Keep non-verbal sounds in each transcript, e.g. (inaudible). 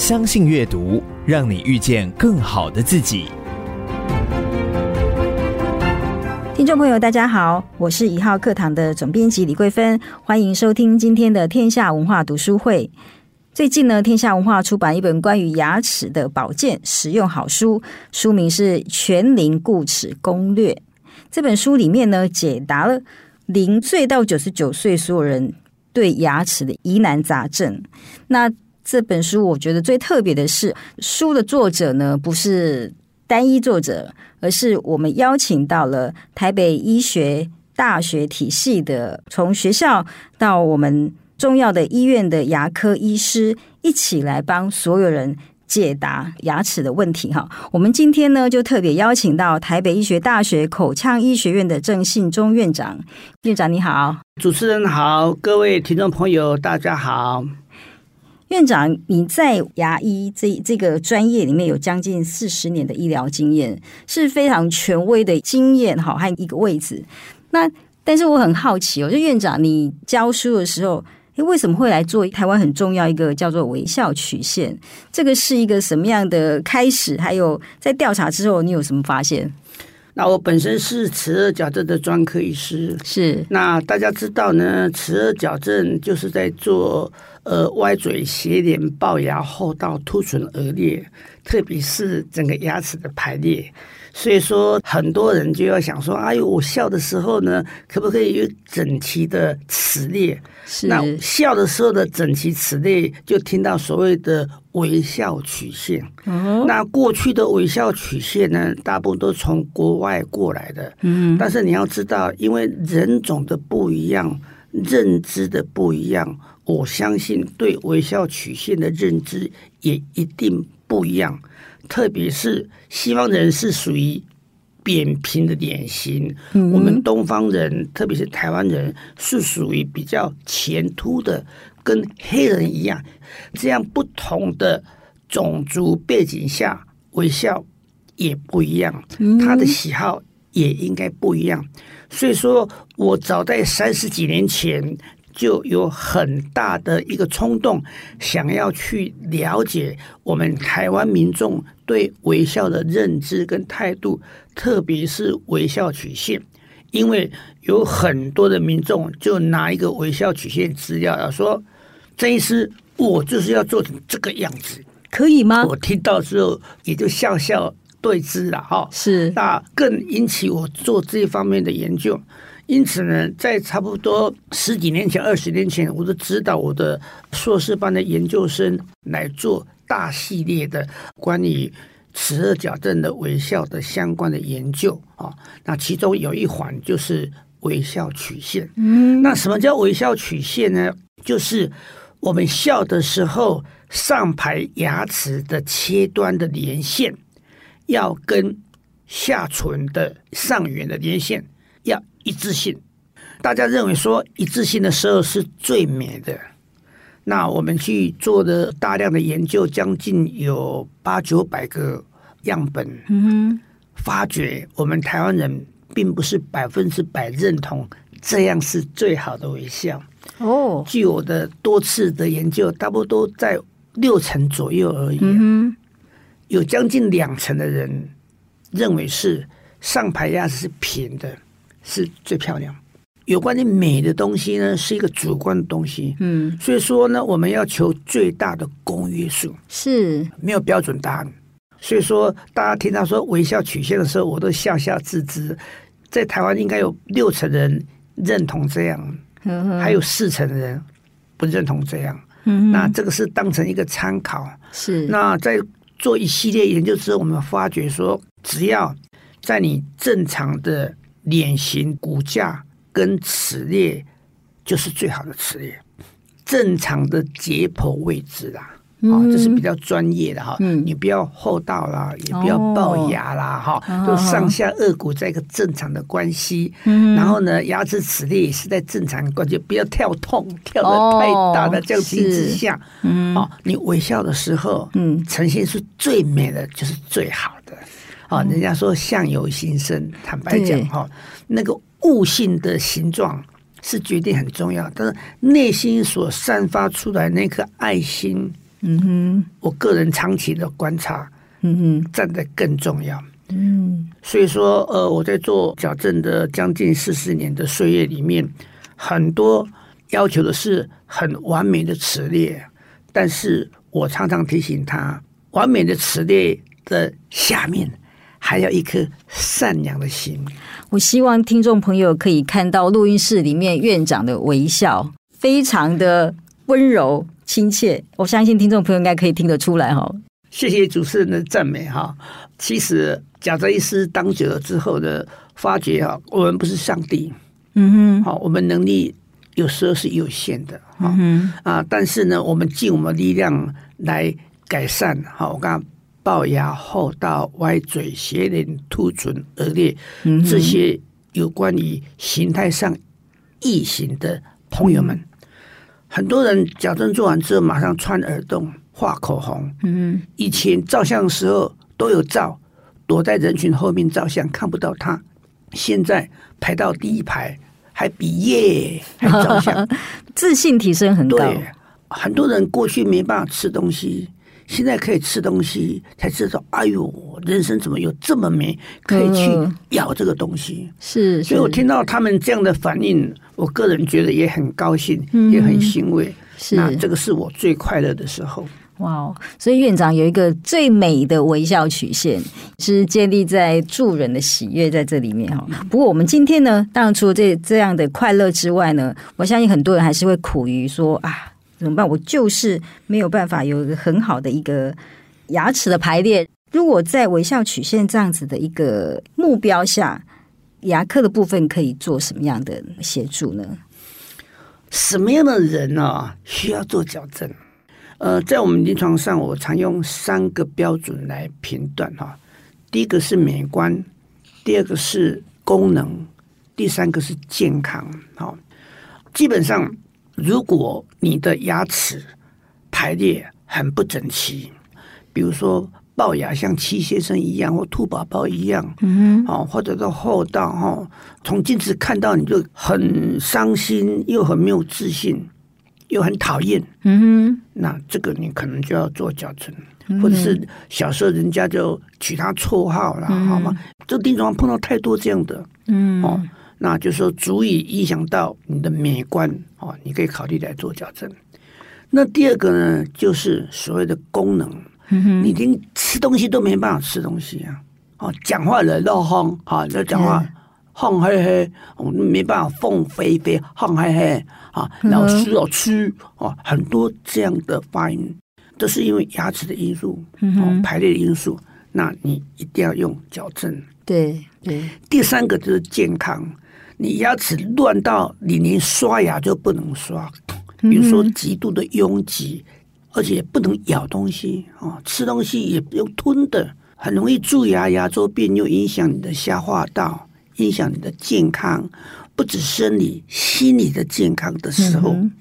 相信阅读，让你遇见更好的自己。听众朋友，大家好，我是一号课堂的总编辑李桂芬，欢迎收听今天的天下文化读书会。最近呢，天下文化出版一本关于牙齿的保健实用好书，书名是《全龄固齿攻略》。这本书里面呢，解答了零岁到九十九岁所有人对牙齿的疑难杂症。那这本书我觉得最特别的是，书的作者呢，不是单一作者，而是我们邀请到了台北医学大学体系的，从学校到我们重要的医院的牙科医师，一起来帮所有人解答牙齿的问题。哈，我们今天呢，就特别邀请到台北医学大学口腔医学院的郑信忠院长。院长你好，主持人好，各位听众朋友大家好。院长，你在牙医这这个专业里面有将近四十年的医疗经验，是非常权威的经验哈，还有一个位置。那但是我很好奇哦，就院长你教书的时候，诶，为什么会来做台湾很重要一个叫做微笑曲线？这个是一个什么样的开始？还有在调查之后，你有什么发现？那我本身是齿颚矫正的专科医师，是。那大家知道呢，齿颚矫正就是在做。呃，歪嘴、斜脸、龅牙、厚道、凸唇、腭裂，特别是整个牙齿的排列，所以说很多人就要想说：“哎呦，我笑的时候呢，可不可以有整齐的齿列？”是。那笑的时候的整齐齿列，就听到所谓的微笑曲线。哦。那过去的微笑曲线呢，大部分都从国外过来的。嗯。但是你要知道，因为人种的不一样，认知的不一样。我相信对微笑曲线的认知也一定不一样，特别是西方人是属于扁平的脸型，嗯、我们东方人，特别是台湾人是属于比较前凸的，跟黑人一样。这样不同的种族背景下，微笑也不一样，他的喜好也应该不一样。所以说我早在三十几年前。就有很大的一个冲动，想要去了解我们台湾民众对微笑的认知跟态度，特别是微笑曲线，因为有很多的民众就拿一个微笑曲线资料要说，这一次，我就是要做成这个样子，可以吗？我听到之后也就笑笑对之了哈，是，那更引起我做这方面的研究。因此呢，在差不多十几年前、二十年前，我都指导我的硕士班的研究生来做大系列的关于齿颚矫正的微笑的相关的研究啊。那其中有一环就是微笑曲线。嗯，那什么叫微笑曲线呢？就是我们笑的时候，上排牙齿的切端的连线要跟下唇的上缘的连线要一致性，大家认为说一致性的时候是最美的。那我们去做的大量的研究，将近有八九百个样本，嗯哼，发觉我们台湾人并不是百分之百认同这样是最好的微笑。哦，据我的多次的研究，差不多在六成左右而已。嗯，有将近两成的人认为是上排牙齿是平的。是最漂亮。有关于美的东西呢，是一个主观的东西。嗯，所以说呢，我们要求最大的公约数，是没有标准答案。所以说，大家听到说微笑曲线的时候，我都笑笑自知。在台湾应该有六成人认同这样，还有四成人不认同这样。嗯，那这个是当成一个参考。是。那在做一系列研究之后，我们发觉说，只要在你正常的。脸型、骨架跟齿列就是最好的齿列，正常的解剖位置啦，啊、嗯，这是比较专业的哈。嗯，你不要厚道啦，也不要龅牙啦，哈、哦，就上下颚骨在一个正常的关系。嗯，然后呢，牙齿齿列也是在正常的关系，不要跳痛，跳的太大的这样情况之下，嗯，哦，你微笑的时候，嗯，呈现是最美的，就是最好的。啊，人家说相由心生，坦白讲哈，对那个悟性的形状是决定很重要，但是内心所散发出来那颗爱心嗯哼，我个人长期的观察，嗯哼，站得更重要。嗯，所以说，呃，我在做矫正的将近四十年的岁月里面，很多要求的是很完美的齿列，但是我常常提醒他，完美的齿列的下面还要一颗善良的心。我希望听众朋友可以看到录音室里面院长的微笑，非常的温柔亲切。我相信听众朋友应该可以听得出来哈。谢谢主持人的赞美哈。其实。矫正医师当久了之后的，发觉啊，我们不是上帝，嗯哼，好，我们能力有时候是有限的，哈、嗯，啊，但是呢，我们尽我们力量来改善，哈，我刚刚齙牙、后道、歪嘴、斜脸、凸唇、顎裂，这些有关于形态上异形的朋友们，嗯、很多人矫正做完之后马上穿耳洞、画口红，嗯，以前照相的时候都有照。躲在人群后面照相，看不到他。现在排到第一排，还比耶还照相，(laughs) 自信提升很高。对，很多人过去没办法吃东西，现在可以吃东西，才知道哎呦，人生怎么有这么美，可以去咬这个东西。嗯、是，是，所以我听到他们这样的反应，我个人觉得也很高兴，嗯、也很欣慰。是，那这个是我最快乐的时候。哇哦！所以院长有一个最美的微笑曲线，是建立在助人的喜悦在这里面哈。不过我们今天呢，当然除了这这样的快乐之外呢，我相信很多人还是会苦于说啊，怎么办？我就是没有办法有一个很好的一个牙齿的排列。如果在微笑曲线这样子的一个目标下，牙科的部分可以做什么样的协助呢？什么样的人呢、啊，需要做矫正？呃，在我们临床上，我常用三个标准来评断哈。第一个是美观，第二个是功能，第三个是健康。好，基本上，如果你的牙齿排列很不整齐，比如说龅牙像七先生一样，或兔宝宝一样，嗯哼，或者到厚道哈，从镜子看到你就很伤心，又很没有自信。又很讨厌，嗯哼，那这个你可能就要做矫正，或者是小时候人家就取他绰号了，嗯、好吗？这个地方碰到太多这样的，嗯，哦，那就是说足以影响到你的美观，哦，你可以考虑来做矫正。那第二个呢，就是所谓的功能，嗯、哼你连吃东西都没办法吃东西啊，哦，讲话人都哼，啊，就讲话。哼嘿嘿，我们没办法凤飞飞，哼嘿嘿啊，然后需要吃哦，很多这样的发音都是因为牙齿的因素，哦，排列的因素。那你一定要用矫正。对对。第三个就是健康，你牙齿乱到你连刷牙就不能刷，比如说极度的拥挤，而且不能咬东西啊，吃东西也不用吞的，很容易蛀牙、牙周病，又影响你的消化道。影响你的健康，不止生理，心理的健康的时候，嗯、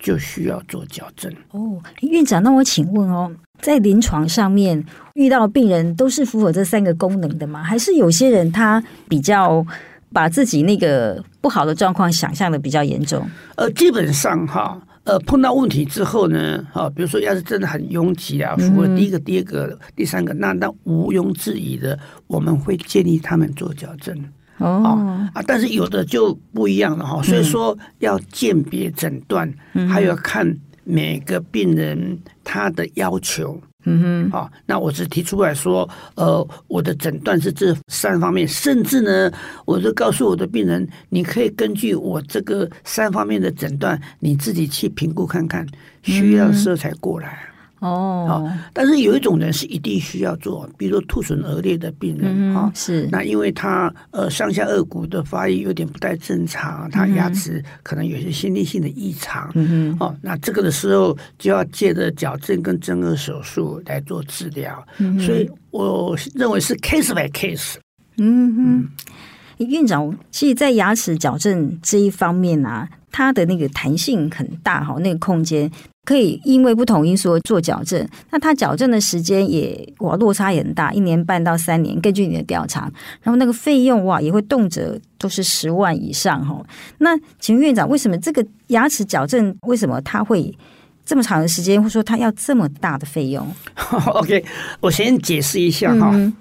就需要做矫正。哦，院长，那我请问哦，在临床上面遇到病人都是符合这三个功能的吗？还是有些人他比较把自己那个不好的状况想象的比较严重？呃，基本上哈，呃，碰到问题之后呢，哈，比如说要是真的很拥挤啊，符合第一个、第二个、第三个，那那毋庸置疑的，我们会建议他们做矫正。哦啊，但是有的就不一样了哈，所以说要鉴别诊断，嗯、还有看每个病人他的要求。嗯哼，好，那我只提出来说，呃，我的诊断是这三方面，甚至呢，我就告诉我的病人，你可以根据我这个三方面的诊断，你自己去评估看看，需要的时候才过来。哦，但是有一种人是一定需要做，比如说兔唇腭裂的病人啊，是。那因为他呃上下颚骨的发育有点不太正常，他牙齿可能有些先天性的异常，嗯哼，哦，那这个的时候就要借着矫正跟正颌手术来做治疗，所以我认为是 case by case。嗯哼，院长，其实，在牙齿矫正这一方面啊，它的那个弹性很大哈，那个空间。可以因为不同因素做矫正，那他矫正的时间也哇落差也很大，一年半到三年，根据你的调查，然后那个费用哇也会动辄都是十万以上哈。那请问院长，为什么这个牙齿矫正为什么他会这么长的时间，或者说他要这么大的费用？(laughs) OK，我先解释一下哈。嗯、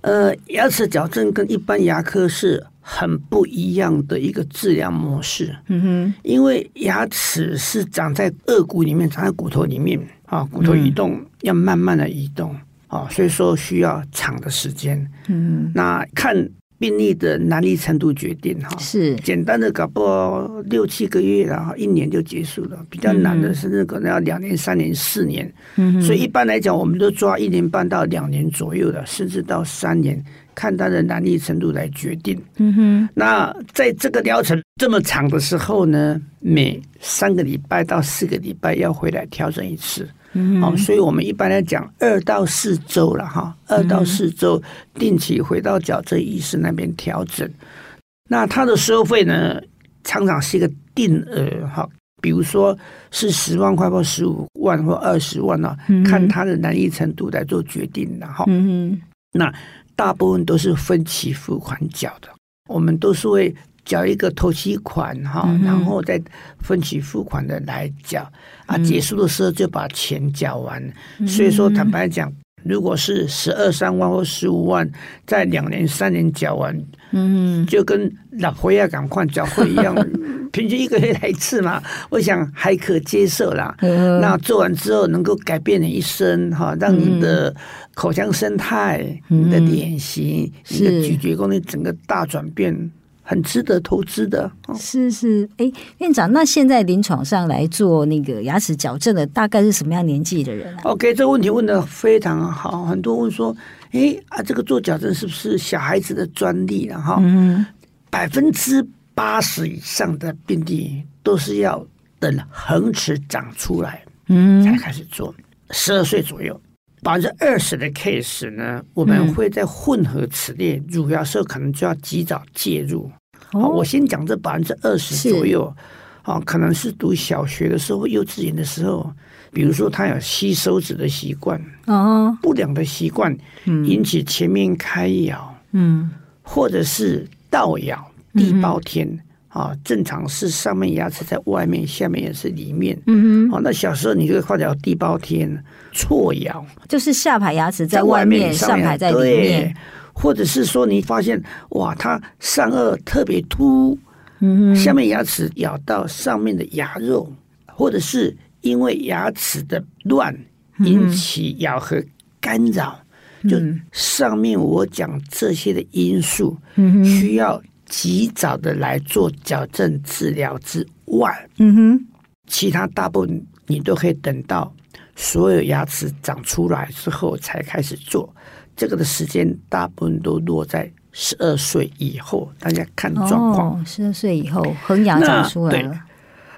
呃，牙齿矫正跟一般牙科是很不一样的一个治疗模式。嗯哼，因为牙齿是长在颚骨里面，长在骨头里面啊，骨头移动要慢慢的移动啊，所以说需要长的时间。嗯，那看。病例的难易程度决定哈，是简单的搞不好六七个月，然后一年就结束了。比较难的是那个要两年、三年、四年。嗯，所以一般来讲，我们都抓一年半到两年左右的，甚至到三年，看它的难易程度来决定。嗯哼，那在这个疗程这么长的时候呢，每三个礼拜到四个礼拜要回来调整一次。嗯，好，所以我们一般来讲，二到四周了哈，二到四周定期回到矫正医师那边调整。那他的收费呢，常常是一个定额哈，比如说是十万块或十五万或二十万呢，看他的难易程度来做决定的哈。嗯，那大部分都是分期付款缴的，我们都是会。缴一个头期款哈，然后再分期付款的来缴啊，结束的时候就把钱缴完。所以说，坦白讲，如果是十二三万或十五万，在两年三年缴完，嗯，就跟老婆要赶快缴费一样，(laughs) 平均一个月来一次嘛，我想还可接受啦。那做完之后能够改变你一生哈，让你的口腔生态、你的脸型、你的咀嚼功能整个大转变。很值得投资的，是是，哎，院长，那现在临床上来做那个牙齿矫正的，大概是什么样年纪的人啊？OK，这个问题问的非常好，很多问说，哎啊，这个做矫正是不是小孩子的专利了？哈，嗯，百分之八十以上的病例都是要等恒齿长出来，嗯，才开始做，十二岁左右，百分之二十的 case 呢，我们会在混合齿列乳牙时候可能就要及早介入。好，我先讲这百分之二十左右，啊，可能是读小学的时候、幼稚园的时候，比如说他有吸手指的习惯，哦，不良的习惯，引起前面开咬，嗯，或者是倒咬、地包天，啊，正常是上面牙齿在外面，下面也是里面，嗯哼，哦，那小时候你就会发觉地包天、错咬，就是下排牙齿在外面，上排在里面。或者是说你发现哇，它上颚特别凸，嗯，下面牙齿咬到上面的牙肉，或者是因为牙齿的乱引起咬合干扰，就上面我讲这些的因素，需要及早的来做矫正治疗之外，嗯哼，其他大部分你都可以等到所有牙齿长出来之后才开始做。这个的时间大部分都落在十二岁以后，大家看状况。十二岁以后，恒牙长出来了。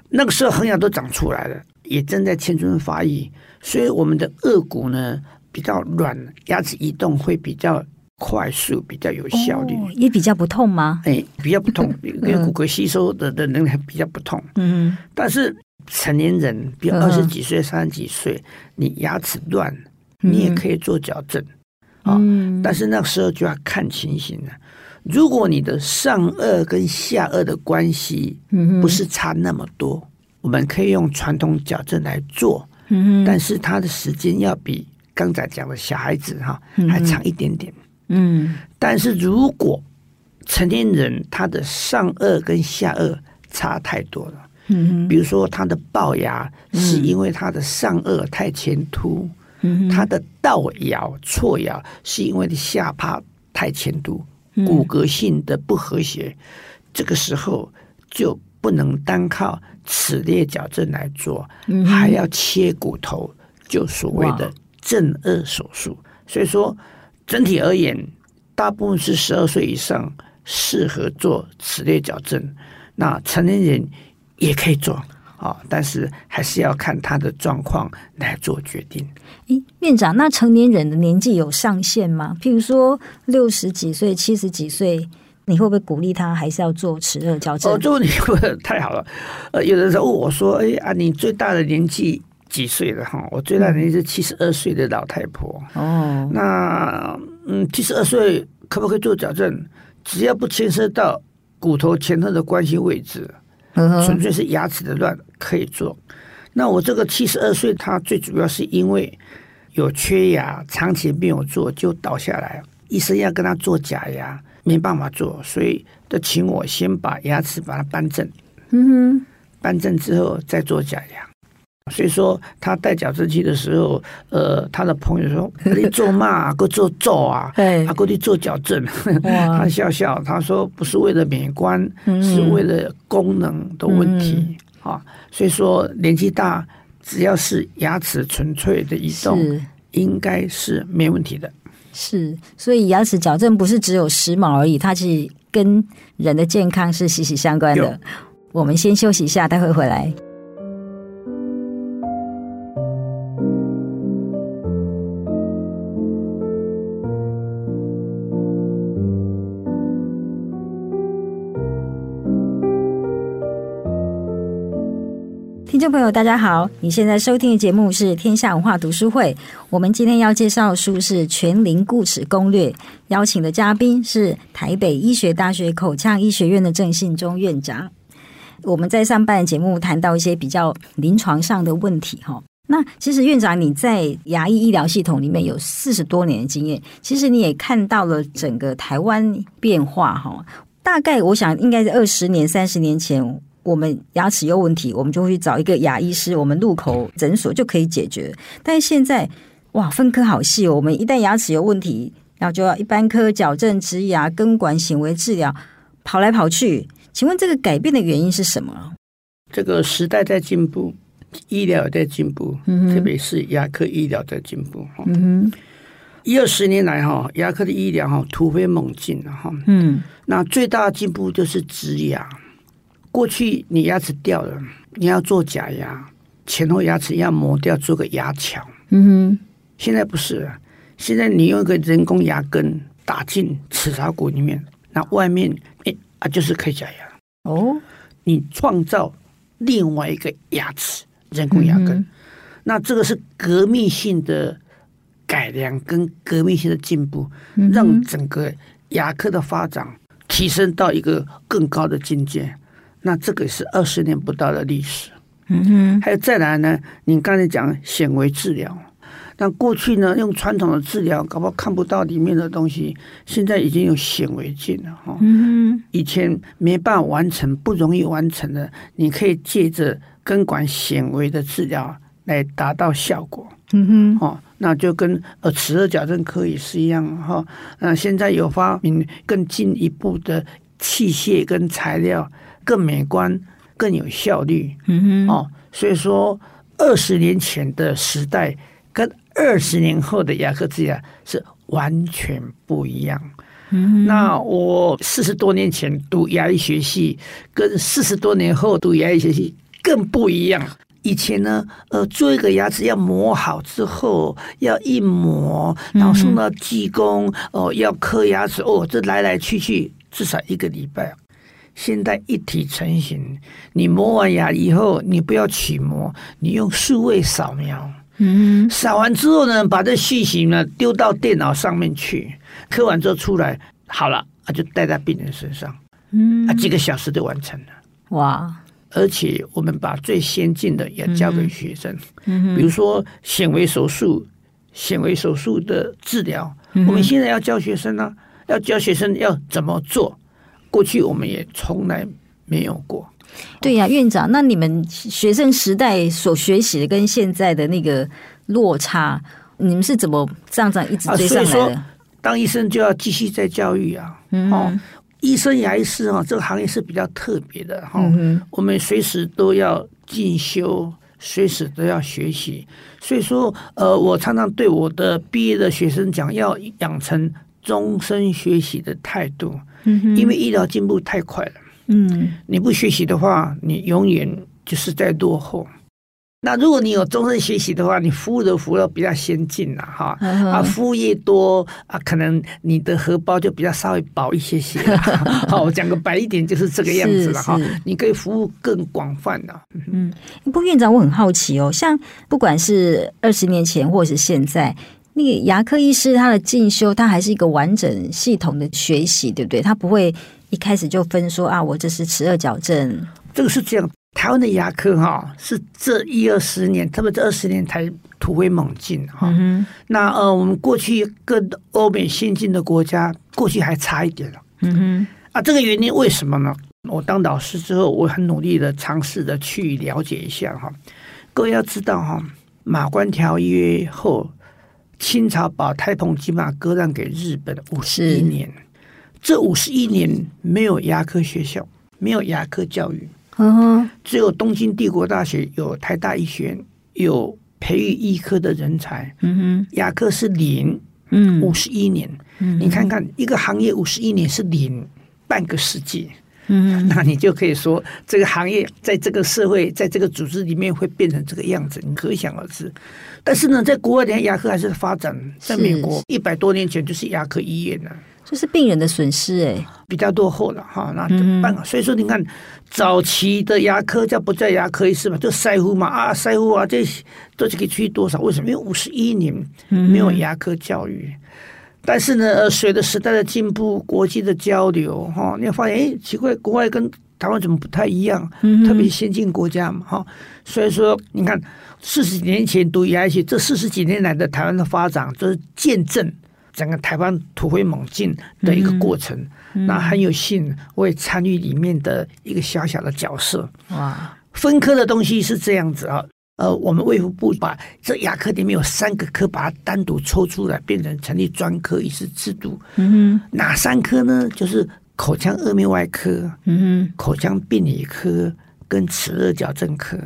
那个时候恒牙都长出来了，也正在青春发育，所以我们的颚骨呢比较软，牙齿移动会比较快速，比较有效率，哦、也比较不痛吗？哎，比较不痛，因 (laughs) 为骨骼吸收的的能力比较不痛。嗯，但是成年人，比如二十几岁、三十几岁，你牙齿乱，你也可以做矫正。啊，但是那个时候就要看情形了。如果你的上颚跟下颚的关系不是差那么多，我们可以用传统矫正来做。但是它的时间要比刚才讲的小孩子哈还长一点点。嗯，但是如果成年人他的上颚跟下颚差太多了，嗯，比如说他的龅牙是因为他的上颚太前凸。它的倒摇错摇是因为你下巴太前凸，骨骼性的不和谐，嗯、这个时候就不能单靠齿列矫正来做，嗯、还要切骨头，就所谓的正颚手术。所以说，整体而言，大部分是十二岁以上适合做齿列矫正，那成年人也可以做。啊，但是还是要看他的状况来做决定。诶，院长，那成年人的年纪有上限吗？譬如说六十几岁、七十几岁，你会不会鼓励他还是要做齿热矫正？哦，这问题问得太好了。呃，有的时候问我说：“哎啊，你最大的年纪几岁了？”哈，我最大的年纪是七十二岁的老太婆。哦，那嗯，七十二岁可不可以做矫正？只要不牵涉到骨头前侧的关系位置。纯粹是牙齿的乱可以做，那我这个七十二岁，他最主要是因为有缺牙，长期没有做就倒下来，医生要跟他做假牙，没办法做，所以就请我先把牙齿把它扳正。嗯哼，扳正之后再做假牙。所以说他戴矫正器的时候，呃，他的朋友说你做嘛，(laughs) 给做做啊，他过去做矫正，(laughs) 他笑笑，他说不是为了美观，是为了功能的问题啊。所以说年纪大，只要是牙齿纯粹的移动，是应该是没问题的。是，所以牙齿矫正不是只有时髦而已，它是跟人的健康是息息相关的。我们先休息一下，待会回来。众朋友，大家好！你现在收听的节目是天下文化读书会。我们今天要介绍的书是《全龄固齿攻略》，邀请的嘉宾是台北医学大学口腔医学院的郑信忠院长。我们在上半节目谈到一些比较临床上的问题，哈。那其实院长你在牙医医疗系统里面有四十多年的经验，其实你也看到了整个台湾变化，哈。大概我想应该是二十年、三十年前。我们牙齿有问题，我们就会去找一个牙医师，我们入口诊所就可以解决。但是现在，哇，分科好细哦。我们一旦牙齿有问题，然后就要一般科、矫正、植牙、根管、显微治疗，跑来跑去。请问这个改变的原因是什么？这个时代在进步，医疗也在进步，嗯、特别是牙科医疗在进步。嗯哼，一二十年来哈，牙科的医疗哈突飞猛进哈。嗯，那最大的进步就是植牙。过去你牙齿掉了，你要做假牙，前后牙齿要磨掉，做个牙桥。嗯哼，现在不是了，现在你用一个人工牙根打进齿槽骨里面，那外面哎啊就是可以假牙。哦，你创造另外一个牙齿，人工牙根，嗯、那这个是革命性的改良跟革命性的进步，嗯、让整个牙科的发展提升到一个更高的境界。那这个是二十年不到的历史，嗯哼，还有再来呢？你刚才讲显微治疗，那过去呢用传统的治疗，搞不好看不到里面的东西，现在已经有显微镜了哈。嗯哼，以前没办法完成、不容易完成的，你可以借着根管显微的治疗来达到效果。嗯哼，哦，那就跟呃齿颚矫正科也是一样哈。那现在有发明更进一步的器械跟材料。更美观、更有效率，嗯哼，哦，所以说二十年前的时代跟二十年后的牙科治疗是完全不一样。那我四十多年前读牙医学系，跟四十多年后读牙医学系更不一样。以前呢，呃，做一个牙齿要磨好之后，要一磨，然后送到技工，哦，要刻牙齿，哦，这来来去去至少一个礼拜。现在一体成型，你磨完牙以后，你不要取模，你用数位扫描，嗯，扫完之后呢，把这细型呢丢到电脑上面去，刻完之后出来好了，啊，就戴在病人身上，嗯，啊，几个小时就完成了，哇！而且我们把最先进的也教给学生，嗯，比如说显微手术，显微手术的治疗，我们现在要教学生呢，要教学生要怎么做。过去我们也从来没有过。对呀、啊，院长，那你们学生时代所学习的跟现在的那个落差，你们是怎么这样这样一直追上来的？当医生就要继续在教育啊。嗯医生牙医师啊，这个行业是比较特别的哈。哦嗯、我们随时都要进修，随时都要学习。所以说，呃，我常常对我的毕业的学生讲，要养成终身学习的态度。因为医疗进步太快了，嗯，你不学习的话，你永远就是在落后。那如果你有终身学习的话，你服务的服务比较先进了哈，啊，服务业多啊，可能你的荷包就比较稍微薄一些些。(laughs) 好，我讲个白一点，就是这个样子了哈。你可以服务更广泛的。嗯，不过院长，我很好奇哦，像不管是二十年前或者是现在。那个牙科医师他的进修，他还是一个完整系统的学习，对不对？他不会一开始就分说啊，我这是齿二矫正，这个是这样。台湾的牙科哈是这一二十年，特别这二十年才突飞猛进哈。嗯、那呃，我们过去跟欧美先进的国家，过去还差一点了。嗯哼。啊，这个原因为什么呢？我当导师之后，我很努力的尝试的去了解一下哈。各位要知道哈，马关条约后，清朝把台澎金马割让给日本五十一年，这五十一年没有牙科学校，没有牙科教育。嗯，只有东京帝国大学有台大医学院，有培育医科的人才。嗯哼，牙科是零，嗯，五十一年。嗯，你看看一个行业五十一年是零，半个世纪。嗯，那你就可以说这个行业在这个社会，在这个组织里面会变成这个样子，你可想而知。但是呢，在国外，的牙科还是发展。在美国，一百多年前就是牙科医院呢。这是病人的损失哎、欸，比较落后了哈。那怎么办啊？所以说你看，早期的牙科叫不叫牙科医师嘛？就塞夫嘛啊，塞夫啊，这都是可以去多少？为什么？因为五十一年没有牙科教育。嗯、但是呢，随着时代的进步，国际的交流哈，你会发现哎，奇怪，国外跟台湾怎么不太一样？嗯特别先进国家嘛哈。所以说，你看四十几年前读牙医，这四十几年来的台湾的发展，就是见证。整个台湾突飞猛进的一个过程，那很有幸我也参与里面的一个小小的角色。哇，分科的东西是这样子啊，呃，我们卫福部把这牙科里面有三个科，把它单独抽出来，变成成立专科医师制度。嗯哼，哪三科呢？就是口腔颌面外科、嗯哼，口腔病理科跟齿颚矫正科，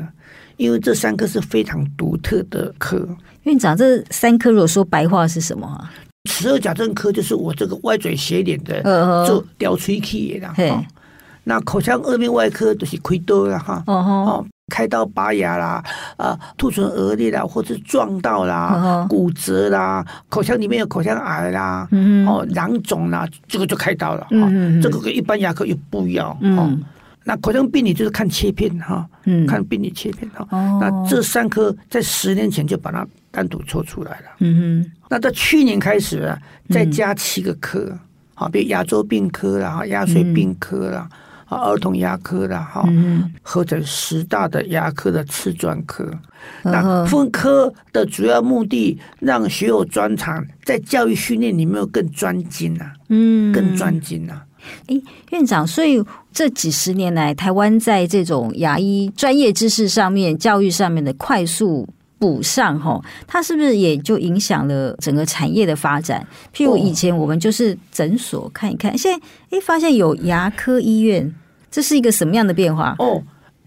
因为这三科是非常独特的科。院长，这三科如果说白话是什么啊？齿顎矫正科就是我这个歪嘴斜脸的做雕吹器的哈，那口腔颌面外科都是开刀了哈，哦，开刀拔牙啦，啊，兔唇腭裂啦，或者撞到啦，骨折啦，口腔里面有口腔癌啦，哦，囊肿啦，这个就开刀了，这个跟一般牙科又不一样，哦。那口腔病理就是看切片哈，嗯。看病理切片哈，那这三科在十年前就把它单独抽出来了，嗯哼。那到去年开始啊，再加七个科，好，比如牙周病科啦、牙髓病科啦、啊儿童牙科啦，哈，合成十大的牙科的次专科。那分科的主要目的，让学有专长，在教育训练里面更专精啊，嗯，更专精啊。哎，院长，所以这几十年来，台湾在这种牙医专业知识上面、教育上面的快速。补上哈，它是不是也就影响了整个产业的发展？譬如以前我们就是诊所看一看，现在哎发现有牙科医院，这是一个什么样的变化？哦，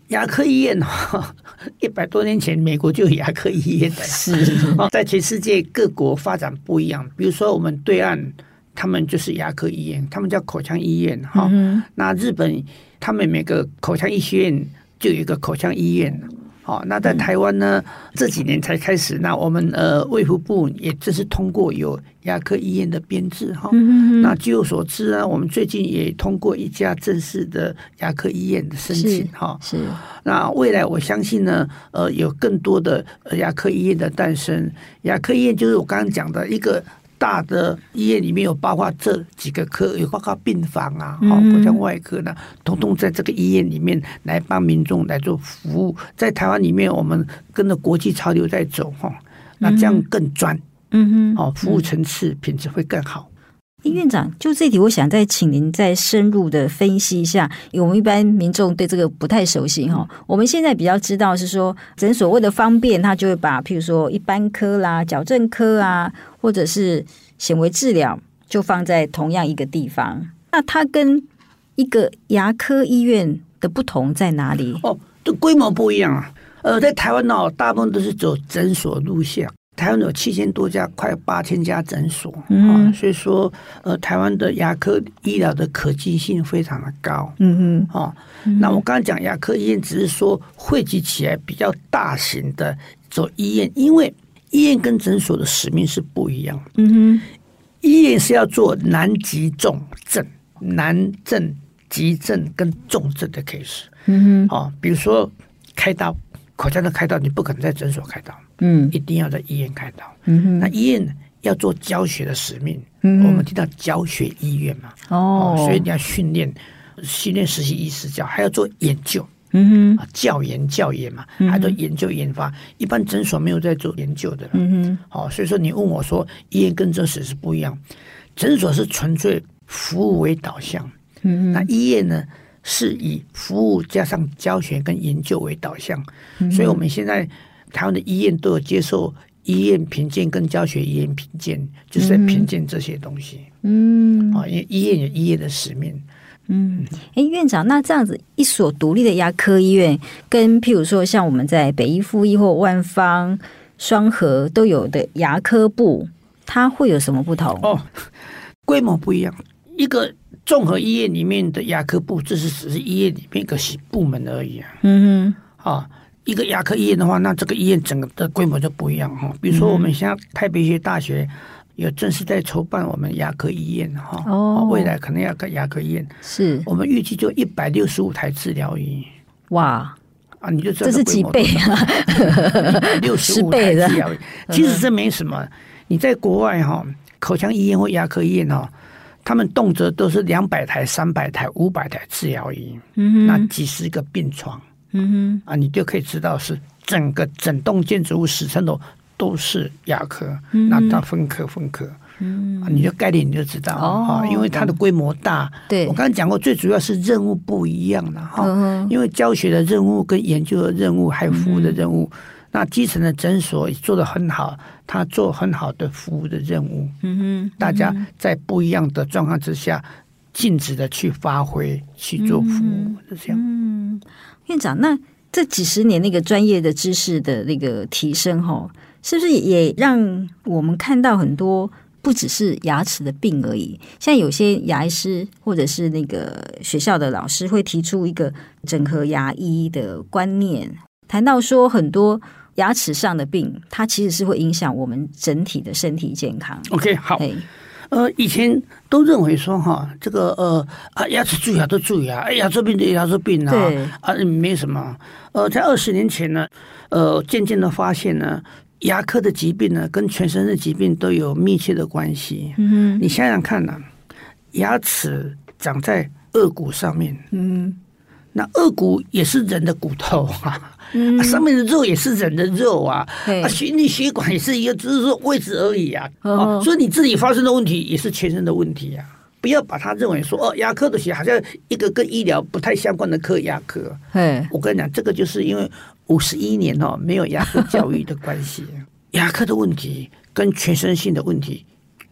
牙科医院哈，(laughs) 一百多年前美国就有牙科医院的，是 (laughs) 在全世界各国发展不一样。比如说我们对岸，他们就是牙科医院，他们叫口腔医院哈。嗯、那日本他们每个口腔医学院就有一个口腔医院。好，那在台湾呢？这几年才开始。那我们呃，卫福部也这是通过有牙科医院的编制哈。那据我所知呢，我们最近也通过一家正式的牙科医院的申请哈。是。那未来我相信呢，呃，有更多的牙科医院的诞生。牙科医院就是我刚刚讲的一个。大的医院里面有包括这几个科，有包括病房啊，好，口腔外科呢，统统在这个医院里面来帮民众来做服务。在台湾里面，我们跟着国际潮流在走哈，那这样更专，嗯哼，好，服务层次品质会更好。院长，就这题，我想再请您再深入的分析一下。我们一般民众对这个不太熟悉哈。我们现在比较知道是说，诊所为了方便，他就会把譬如说一般科啦、矫正科啊，或者是显微治疗，就放在同样一个地方。那它跟一个牙科医院的不同在哪里？哦，这规模不一样啊。呃，在台湾呢，大部分都是走诊所路线。台湾有七千多家，快八千家诊所，嗯、啊，所以说，呃，台湾的牙科医疗的可及性非常的高，嗯哼，啊，那我刚刚讲牙科医院，只是说汇集起来比较大型的走医院，因为医院跟诊所的使命是不一样，嗯哼，医院是要做难急重症、难症急症跟重症的 case，嗯哼，啊，比如说开刀，口腔的开刀，你不可能在诊所开刀。嗯，一定要在医院开刀。嗯哼，那医院要做教学的使命。嗯，我们提到教学医院嘛。哦，所以你要训练训练实习医师教，还要做研究。嗯哼，教研教研嘛，还做研究研发，一般诊所没有在做研究的。嗯哼，好，所以说你问我说，医院跟诊所是不一样，诊所是纯粹服务为导向，嗯哼，那医院呢是以服务加上教学跟研究为导向，所以我们现在台湾的医院都有接受医院评鉴跟教学医院评鉴，就是在评鉴这些东西。嗯，啊，因为医院有医院的使命。嗯，哎，院长，那这样子一所独立的牙科医院，跟譬如说像我们在北医、附医或万方、双和都有的牙科部，它会有什么不同？哦，规模不一样。一个综合医院里面的牙科部，这是只是医院里面一个部门而已啊。嗯哼，啊，一个牙科医院的话，那这个医院整个的规模就不一样哈。比如说，我们现在台北医学大学。有正式在筹办我们牙科医院哈，哦，未来可能要个牙科医院，是。我们预计就一百六十五台治疗仪，哇。啊，你就知道这是几倍啊？(laughs) 六十五台治疗仪，其实这没什么。你在国外哈，口腔医院或牙科医院哈，他们动辄都是两百台、三百台、五百台治疗仪，嗯，那几十个病床，嗯哼，啊，你就可以知道是整个整栋建筑物十层楼。都是牙科，那它分科分科，嗯，你的概念你就知道啊，因为它的规模大。对，我刚才讲过，最主要是任务不一样了哈，因为教学的任务跟研究的任务还有服务的任务，那基层的诊所也做得很好，他做很好的服务的任务。嗯哼，大家在不一样的状况之下，尽职的去发挥去做服务，是这样。嗯，院长，那这几十年那个专业的知识的那个提升，哈。是不是也让我们看到很多不只是牙齿的病而已？像有些牙医师或者是那个学校的老师会提出一个整合牙医的观念，谈到说很多牙齿上的病，它其实是会影响我们整体的身体健康。OK，好，呃，以前都认为说哈，这个呃啊牙齿蛀牙都蛀牙，哎，牙周病的牙周病啊，啊没什么。呃，在二十年前呢，呃，渐渐的发现呢。牙科的疾病呢，跟全身的疾病都有密切的关系。嗯，你想想看呢、啊，牙齿长在颚骨上面，嗯，那颚骨也是人的骨头啊，嗯、啊，上面的肉也是人的肉啊，啊，血液血管也是一个，只是说位置而已啊。哦，所以你自己发生的问题也是全身的问题啊。不要把它认为说哦，牙科的血好像一个跟医疗不太相关的科，牙科。嘿，我跟你讲，这个就是因为。五十一年哦，没有牙科教育的关系，(laughs) 牙科的问题跟全身性的问题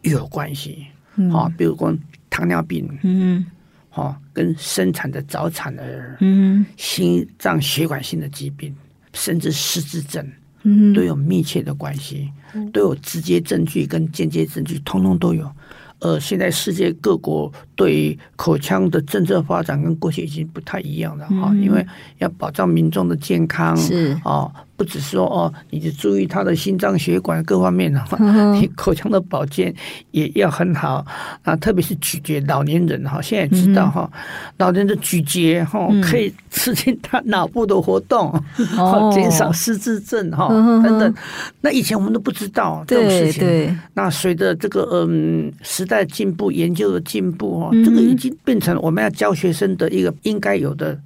有关系。好、嗯，比如说糖尿病，嗯，好，跟生产的早产儿，嗯，心脏血管性的疾病，甚至失智症，嗯，都有密切的关系，都有直接证据跟间接证据，通通都有。呃，现在世界各国对于口腔的政策发展跟过去已经不太一样了哈，因为要保障民众的健康是啊。不只是说哦，你就注意他的心脏血管各方面的话，你 (laughs) 口腔的保健也要很好啊。特别是咀嚼，老年人哈，现在知道哈，老年的咀嚼哈可以刺激他脑部的活动，(laughs) 减少失智症哈等等。那以前我们都不知道这种事情。那随着这个嗯时代进步，研究的进步哈，这个已经变成我们要教学生的一个应该有的。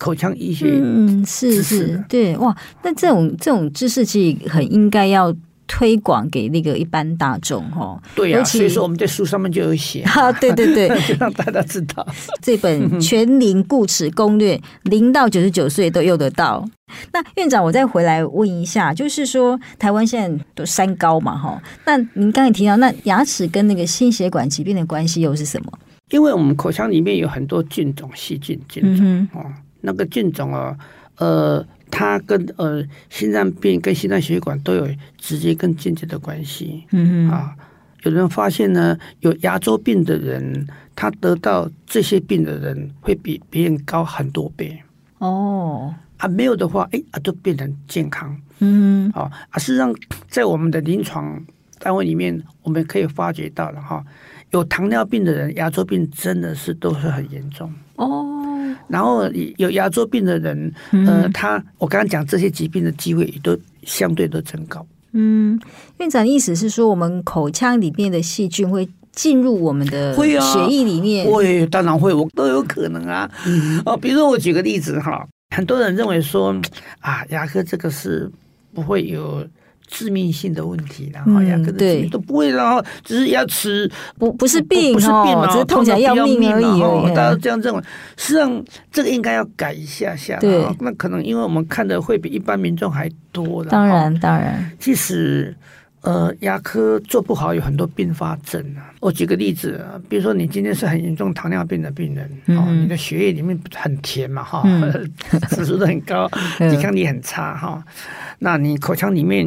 口腔医学，嗯，是是，对，哇，那这种这种知识其实很应该要推广给那个一般大众哈。对呀、啊，所以说我们在书上面就有写 (laughs) 啊，对对对，(laughs) 就让大家知道 (laughs) 这本《全龄固齿攻略》，零到九十九岁都用得到。那院长，我再回来问一下，就是说台湾现在都三高嘛，哈，那您刚才提到，那牙齿跟那个心血管疾病的关系又是什么？因为我们口腔里面有很多菌种、细菌、菌种啊。嗯那个菌种啊，呃，它跟呃心脏病跟心脏血管都有直接跟间接的关系。嗯嗯啊，有人发现呢，有牙周病的人，他得到这些病的人会比别人高很多倍。哦，啊，没有的话，哎，啊，就变成健康。嗯，啊，啊，事实上，在我们的临床单位里面，我们可以发觉到了哈，有糖尿病的人，牙周病真的是都是很严重。哦。然后有牙周病的人，呃，他我刚刚讲这些疾病的机会也都相对都增高。嗯，院长的意思是说，我们口腔里面的细菌会进入我们的血液里面？会啊，会，当然会，我都有可能啊。哦，比如说我举个例子哈，很多人认为说啊，牙科这个是不会有致命性的问题，然后牙科的都不会，然后只是牙齿不不是病，不是病嘛，只是痛起来要命而已。大家这样认为，实际上这个应该要改一下下。对，那可能因为我们看的会比一般民众还多的。当然，当然，其实。呃，牙科做不好有很多并发症啊。我举个例子啊，比如说你今天是很严重糖尿病的病人，嗯、哦，你的血液里面很甜嘛，哈、嗯，(laughs) 指数都很高，(laughs) 抵抗力很差，哈、嗯。那你口腔里面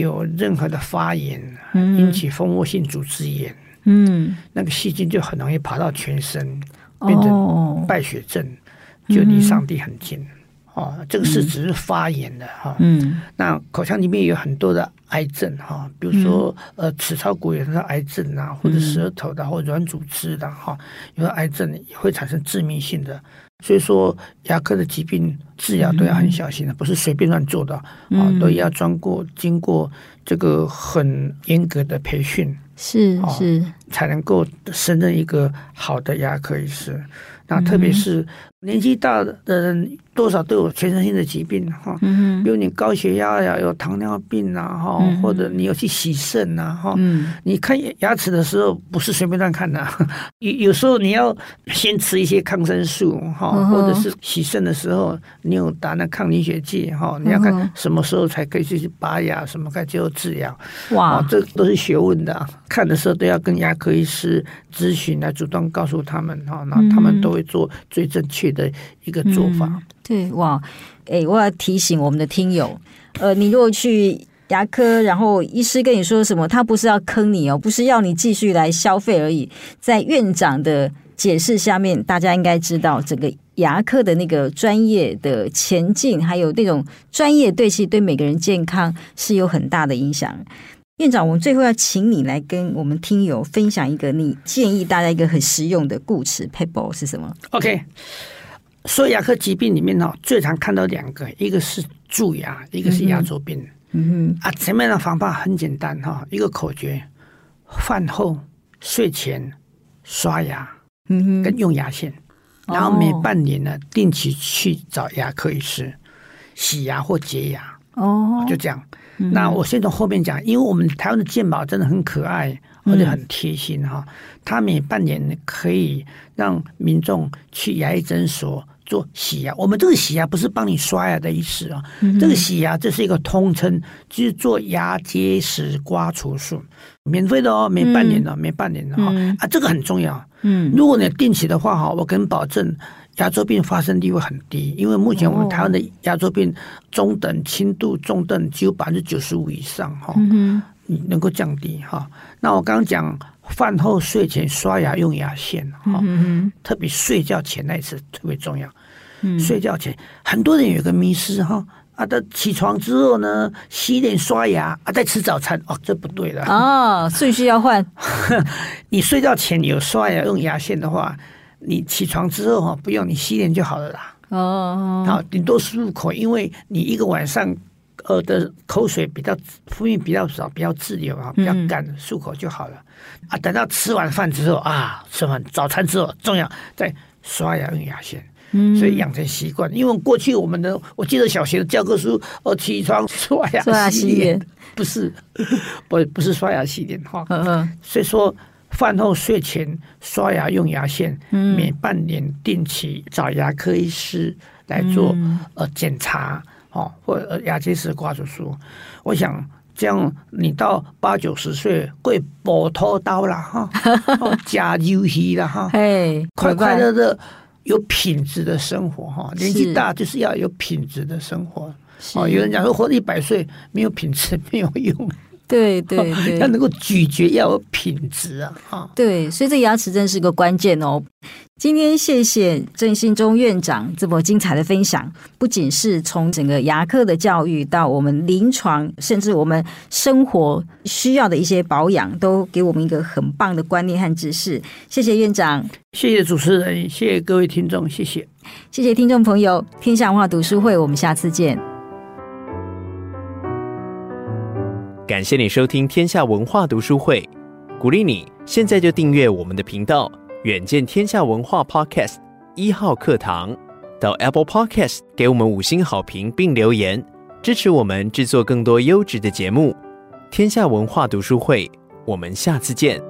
有任何的发炎，嗯、引起蜂窝性组织炎，嗯，那个细菌就很容易爬到全身，变成败血症，哦、就离上帝很近。哦，这个是只是发炎的哈。嗯，那口腔里面有很多的癌症哈，比如说呃齿槽骨也是癌症啊，或者舌头的或软组织的哈，有的癌症也会产生致命性的。所以说牙科的疾病治疗都要很小心的，不是随便乱做的啊，都要经过经过这个很严格的培训，是是。才能够胜任一个好的牙科医师。那特别是年纪大的人。多少都有全身性的疾病哈，嗯比如你高血压呀，有糖尿病呐哈，或者你有去洗肾呐哈，嗯。你看牙齿的时候不是随便乱看的，(laughs) 有有时候你要先吃一些抗生素哈，或者是洗肾的时候你有打那抗凝血剂哈，你要看什么时候才可以去拔牙，什么该接受治疗，哇，这都是学问的，看的时候都要跟牙科医师咨询来主动告诉他们哈，那他们都会做最正确的一个做法。对哇，哎，我要提醒我们的听友，呃，你如果去牙科，然后医师跟你说什么，他不是要坑你哦，不是要你继续来消费而已。在院长的解释下面，大家应该知道整个牙科的那个专业的前进，还有那种专业对其对每个人健康是有很大的影响。院长，我们最后要请你来跟我们听友分享一个你建议大家一个很实用的固齿 pebble 是什么？OK。所以牙科疾病里面呢，最常看到两个，一个是蛀牙，一个是牙周病。嗯哼，啊，前面的方法很简单哈，一个口诀：饭后、睡前刷牙，嗯哼，跟用牙线，然后每半年呢定期去找牙科医师洗牙或洁牙。哦，就这样。那我先从后面讲，因为我们台湾的健保真的很可爱，而且很贴心哈。他每半年可以让民众去牙医诊所。做洗牙，我们这个洗牙不是帮你刷牙的意思啊，嗯、这个洗牙这是一个通称，就是做牙结石刮除术，免费的哦，每半年的，每、嗯、半年的哈、嗯、啊，这个很重要。嗯，如果你定期的话哈，我跟你保证，牙周病发生率会很低，因为目前我们台湾的牙周病中等、轻度、中等只有百分之九十五以上哈，嗯你能够降低哈。那我刚刚讲饭后、睡前刷牙用牙线哈，嗯、特别睡觉前那一次特别重要。嗯、睡觉前，很多人有个迷思哈，啊，他起床之后呢，洗脸刷牙啊，再吃早餐哦，这不对了哦，顺序要换。(laughs) 你睡觉前有刷牙用牙线的话，你起床之后哈，不用你洗脸就好了啦。哦，好，顶多漱口，因为你一个晚上呃的口水比较分泌比较少，比较自由啊，比较干，漱口就好了。啊，等到吃完饭之后啊，吃完早餐之后，重要再刷牙用牙线。所以养成习惯，因为过去我们的，我记得小学的教科书，哦，起床刷牙洗脸，(laughs) 不是，不不是刷牙洗脸哈。嗯嗯。所以说，饭后睡前刷牙用牙线，每半年定期找牙科医师来做呃检查，哦，或者牙结石挂手术。我想这样，你到八九十岁会跛头刀了哈，加游戏了哈，哎，快快乐乐。有品质的生活哈，年纪大就是要有品质的生活。哦，有人讲说活一百岁没有品质 (laughs) 没有用。对对对，要能够咀嚼要有品质啊！哈，对，所以这牙齿真是个关键哦。今天谢谢郑信忠院长这么精彩的分享，不仅是从整个牙科的教育到我们临床，甚至我们生活需要的一些保养，都给我们一个很棒的观念和知识。谢谢院长，谢谢主持人，谢谢各位听众，谢谢，谢谢听众朋友，天下文化读书会，我们下次见。感谢你收听天下文化读书会，鼓励你现在就订阅我们的频道，远见天下文化 Podcast 一号课堂。到 Apple Podcast 给我们五星好评并留言，支持我们制作更多优质的节目。天下文化读书会，我们下次见。